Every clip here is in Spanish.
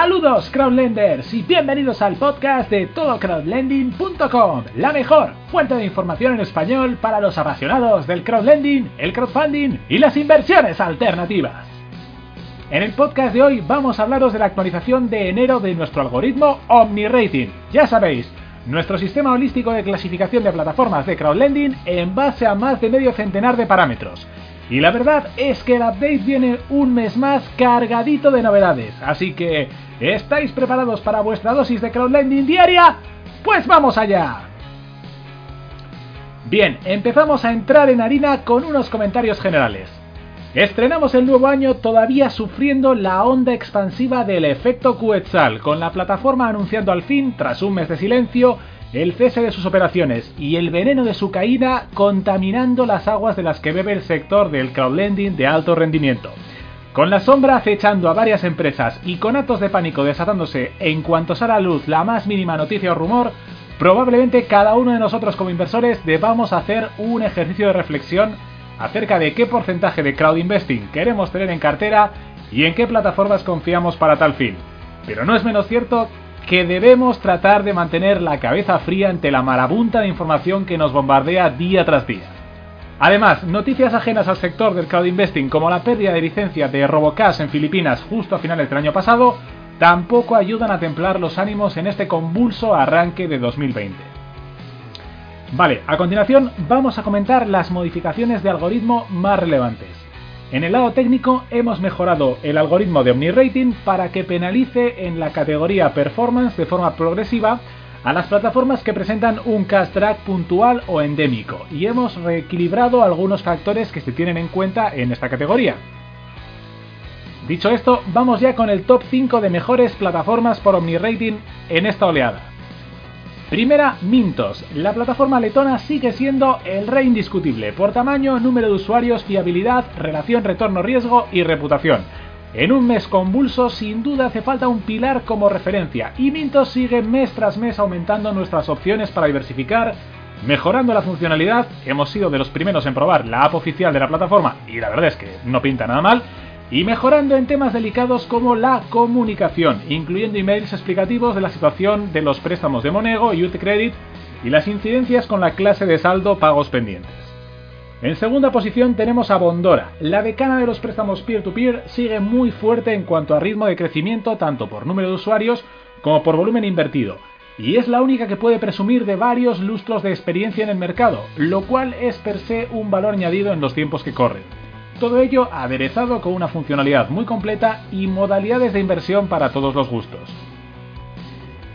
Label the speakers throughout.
Speaker 1: Saludos crowdlenders y bienvenidos al podcast de todocrowdlending.com, la mejor fuente de información en español para los apasionados del crowdlending, el crowdfunding y las inversiones alternativas. En el podcast de hoy vamos a hablaros de la actualización de enero de nuestro algoritmo OmniRating. Ya sabéis, nuestro sistema holístico de clasificación de plataformas de crowdlending en base a más de medio centenar de parámetros y la verdad es que el update viene un mes más cargadito de novedades, así que ¿estáis preparados para vuestra dosis de crowdlending diaria? Pues vamos allá. Bien, empezamos a entrar en harina con unos comentarios generales. Estrenamos el nuevo año todavía sufriendo la onda expansiva del efecto Quetzal, con la plataforma anunciando al fin, tras un mes de silencio, el cese de sus operaciones y el veneno de su caída contaminando las aguas de las que bebe el sector del crowdlending de alto rendimiento. Con la sombra acechando a varias empresas y con actos de pánico desatándose en cuanto sale a luz la más mínima noticia o rumor, probablemente cada uno de nosotros como inversores debamos hacer un ejercicio de reflexión acerca de qué porcentaje de crowd investing queremos tener en cartera y en qué plataformas confiamos para tal fin. Pero no es menos cierto que debemos tratar de mantener la cabeza fría ante la marabunta de información que nos bombardea día tras día. Además, noticias ajenas al sector del crowd investing como la pérdida de licencia de Robocash en Filipinas justo a finales del año pasado, tampoco ayudan a templar los ánimos en este convulso arranque de 2020. Vale, a continuación vamos a comentar las modificaciones de algoritmo más relevantes. En el lado técnico hemos mejorado el algoritmo de OmniRating para que penalice en la categoría Performance de forma progresiva a las plataformas que presentan un cash drag puntual o endémico y hemos reequilibrado algunos factores que se tienen en cuenta en esta categoría. Dicho esto, vamos ya con el top 5 de mejores plataformas por OmniRating en esta oleada. Primera, Mintos. La plataforma letona sigue siendo el rey indiscutible por tamaño, número de usuarios, fiabilidad, relación retorno-riesgo y reputación. En un mes convulso, sin duda hace falta un pilar como referencia, y Mintos sigue mes tras mes aumentando nuestras opciones para diversificar, mejorando la funcionalidad. Hemos sido de los primeros en probar la app oficial de la plataforma, y la verdad es que no pinta nada mal y mejorando en temas delicados como la comunicación, incluyendo emails explicativos de la situación de los préstamos de Monego y Credit y las incidencias con la clase de saldo pagos pendientes. En segunda posición tenemos a Bondora. La decana de los préstamos peer-to-peer sigue muy fuerte en cuanto a ritmo de crecimiento tanto por número de usuarios como por volumen invertido, y es la única que puede presumir de varios lustros de experiencia en el mercado, lo cual es per se un valor añadido en los tiempos que corren. Todo ello aderezado con una funcionalidad muy completa y modalidades de inversión para todos los gustos.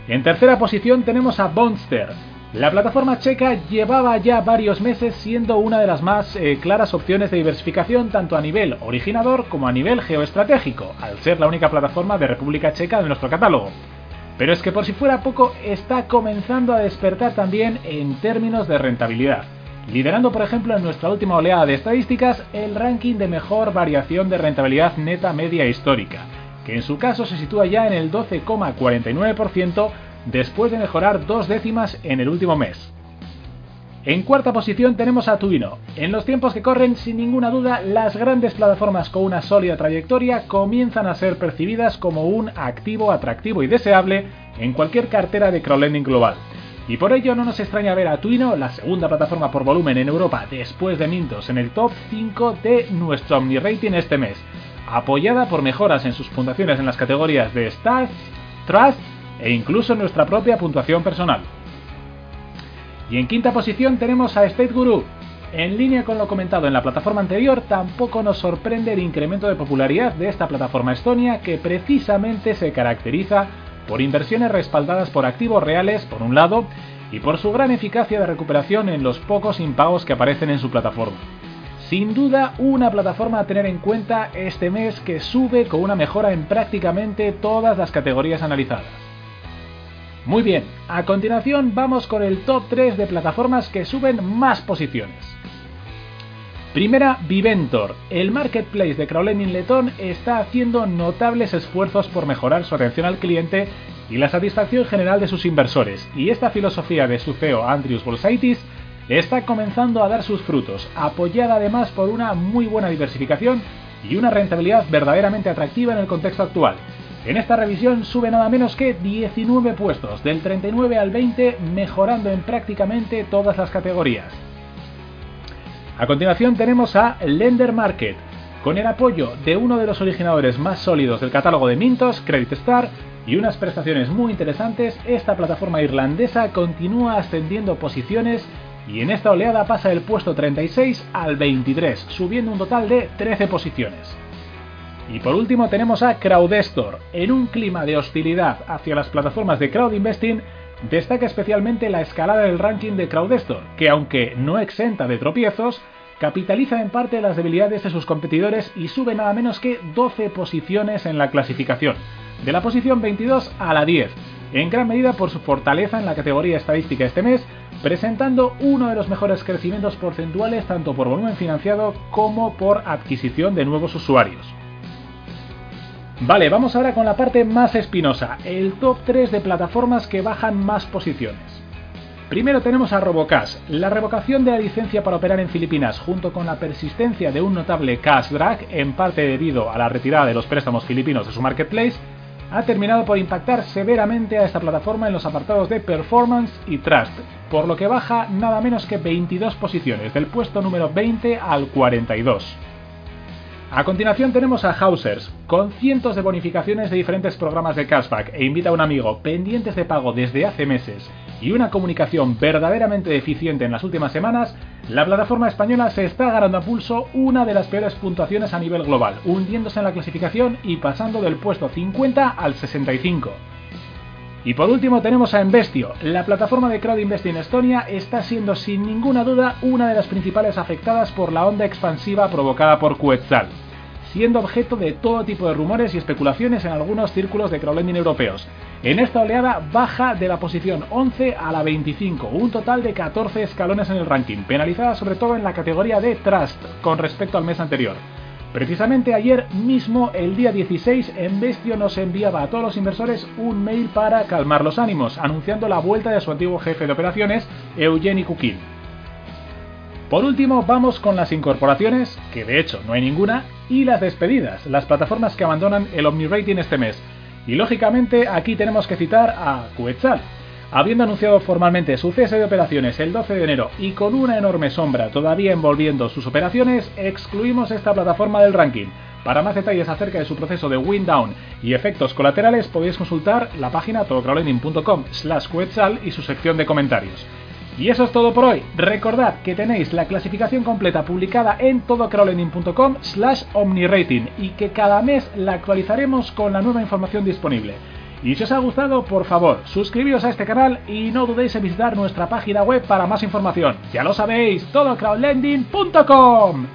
Speaker 1: En tercera posición tenemos a Bonster. La plataforma checa llevaba ya varios meses siendo una de las más eh, claras opciones de diversificación tanto a nivel originador como a nivel geoestratégico, al ser la única plataforma de República Checa de nuestro catálogo. Pero es que por si fuera poco está comenzando a despertar también en términos de rentabilidad liderando por ejemplo en nuestra última oleada de estadísticas el ranking de mejor variación de rentabilidad neta media histórica, que en su caso se sitúa ya en el 12,49% después de mejorar dos décimas en el último mes. En cuarta posición tenemos a Tuino. En los tiempos que corren, sin ninguna duda, las grandes plataformas con una sólida trayectoria comienzan a ser percibidas como un activo atractivo y deseable en cualquier cartera de crowdlending global. Y por ello no nos extraña ver a Twino, la segunda plataforma por volumen en Europa después de Mintos, en el top 5 de nuestro OmniRating este mes, apoyada por mejoras en sus puntuaciones en las categorías de Stats, Trust e incluso nuestra propia puntuación personal. Y en quinta posición tenemos a State Guru. En línea con lo comentado en la plataforma anterior, tampoco nos sorprende el incremento de popularidad de esta plataforma estonia que precisamente se caracteriza por inversiones respaldadas por activos reales, por un lado, y por su gran eficacia de recuperación en los pocos impagos que aparecen en su plataforma. Sin duda, una plataforma a tener en cuenta este mes que sube con una mejora en prácticamente todas las categorías analizadas. Muy bien, a continuación vamos con el top 3 de plataformas que suben más posiciones. Primera, Viventor. El marketplace de crowdlending letón está haciendo notables esfuerzos por mejorar su atención al cliente y la satisfacción general de sus inversores, y esta filosofía de su CEO Andrius Bolsaitis está comenzando a dar sus frutos, apoyada además por una muy buena diversificación y una rentabilidad verdaderamente atractiva en el contexto actual. En esta revisión sube nada menos que 19 puestos, del 39 al 20, mejorando en prácticamente todas las categorías. A continuación tenemos a Lender Market, con el apoyo de uno de los originadores más sólidos del catálogo de Mintos, Credit Star, y unas prestaciones muy interesantes, esta plataforma irlandesa continúa ascendiendo posiciones y en esta oleada pasa del puesto 36 al 23, subiendo un total de 13 posiciones. Y por último tenemos a Crowdestor. En un clima de hostilidad hacia las plataformas de crowd investing, destaca especialmente la escalada del ranking de Crowdestor, que aunque no exenta de tropiezos, capitaliza en parte las debilidades de sus competidores y sube nada menos que 12 posiciones en la clasificación, de la posición 22 a la 10, en gran medida por su fortaleza en la categoría estadística este mes, presentando uno de los mejores crecimientos porcentuales tanto por volumen financiado como por adquisición de nuevos usuarios. Vale, vamos ahora con la parte más espinosa, el top 3 de plataformas que bajan más posiciones. Primero tenemos a Robocash. La revocación de la licencia para operar en Filipinas junto con la persistencia de un notable cash drag, en parte debido a la retirada de los préstamos filipinos de su marketplace, ha terminado por impactar severamente a esta plataforma en los apartados de performance y trust, por lo que baja nada menos que 22 posiciones, del puesto número 20 al 42. A continuación tenemos a Hausers, con cientos de bonificaciones de diferentes programas de cashback e invita a un amigo pendientes de pago desde hace meses y una comunicación verdaderamente deficiente en las últimas semanas, la plataforma española se está ganando a pulso una de las peores puntuaciones a nivel global, hundiéndose en la clasificación y pasando del puesto 50 al 65. Y por último tenemos a Investio. La plataforma de crowd investing en Estonia está siendo sin ninguna duda una de las principales afectadas por la onda expansiva provocada por Quetzal, siendo objeto de todo tipo de rumores y especulaciones en algunos círculos de crowdlending europeos. En esta oleada baja de la posición 11 a la 25, un total de 14 escalones en el ranking, penalizada sobre todo en la categoría de Trust con respecto al mes anterior. Precisamente ayer mismo, el día 16, Investio nos enviaba a todos los inversores un mail para calmar los ánimos, anunciando la vuelta de su antiguo jefe de operaciones, Eugeni Kukin. Por último, vamos con las incorporaciones, que de hecho no hay ninguna, y las despedidas, las plataformas que abandonan el OmniRating este mes. Y lógicamente aquí tenemos que citar a Quetzal, Habiendo anunciado formalmente su cese de operaciones el 12 de enero y con una enorme sombra todavía envolviendo sus operaciones, excluimos esta plataforma del ranking. Para más detalles acerca de su proceso de wind down y efectos colaterales podéis consultar la página todocrowdlending.com slash y su sección de comentarios. Y eso es todo por hoy. Recordad que tenéis la clasificación completa publicada en todocrowdlending.com slash omnirating y que cada mes la actualizaremos con la nueva información disponible. Y si os ha gustado, por favor, suscribíos a este canal y no dudéis en visitar nuestra página web para más información. Ya lo sabéis, todocrowdlending.com.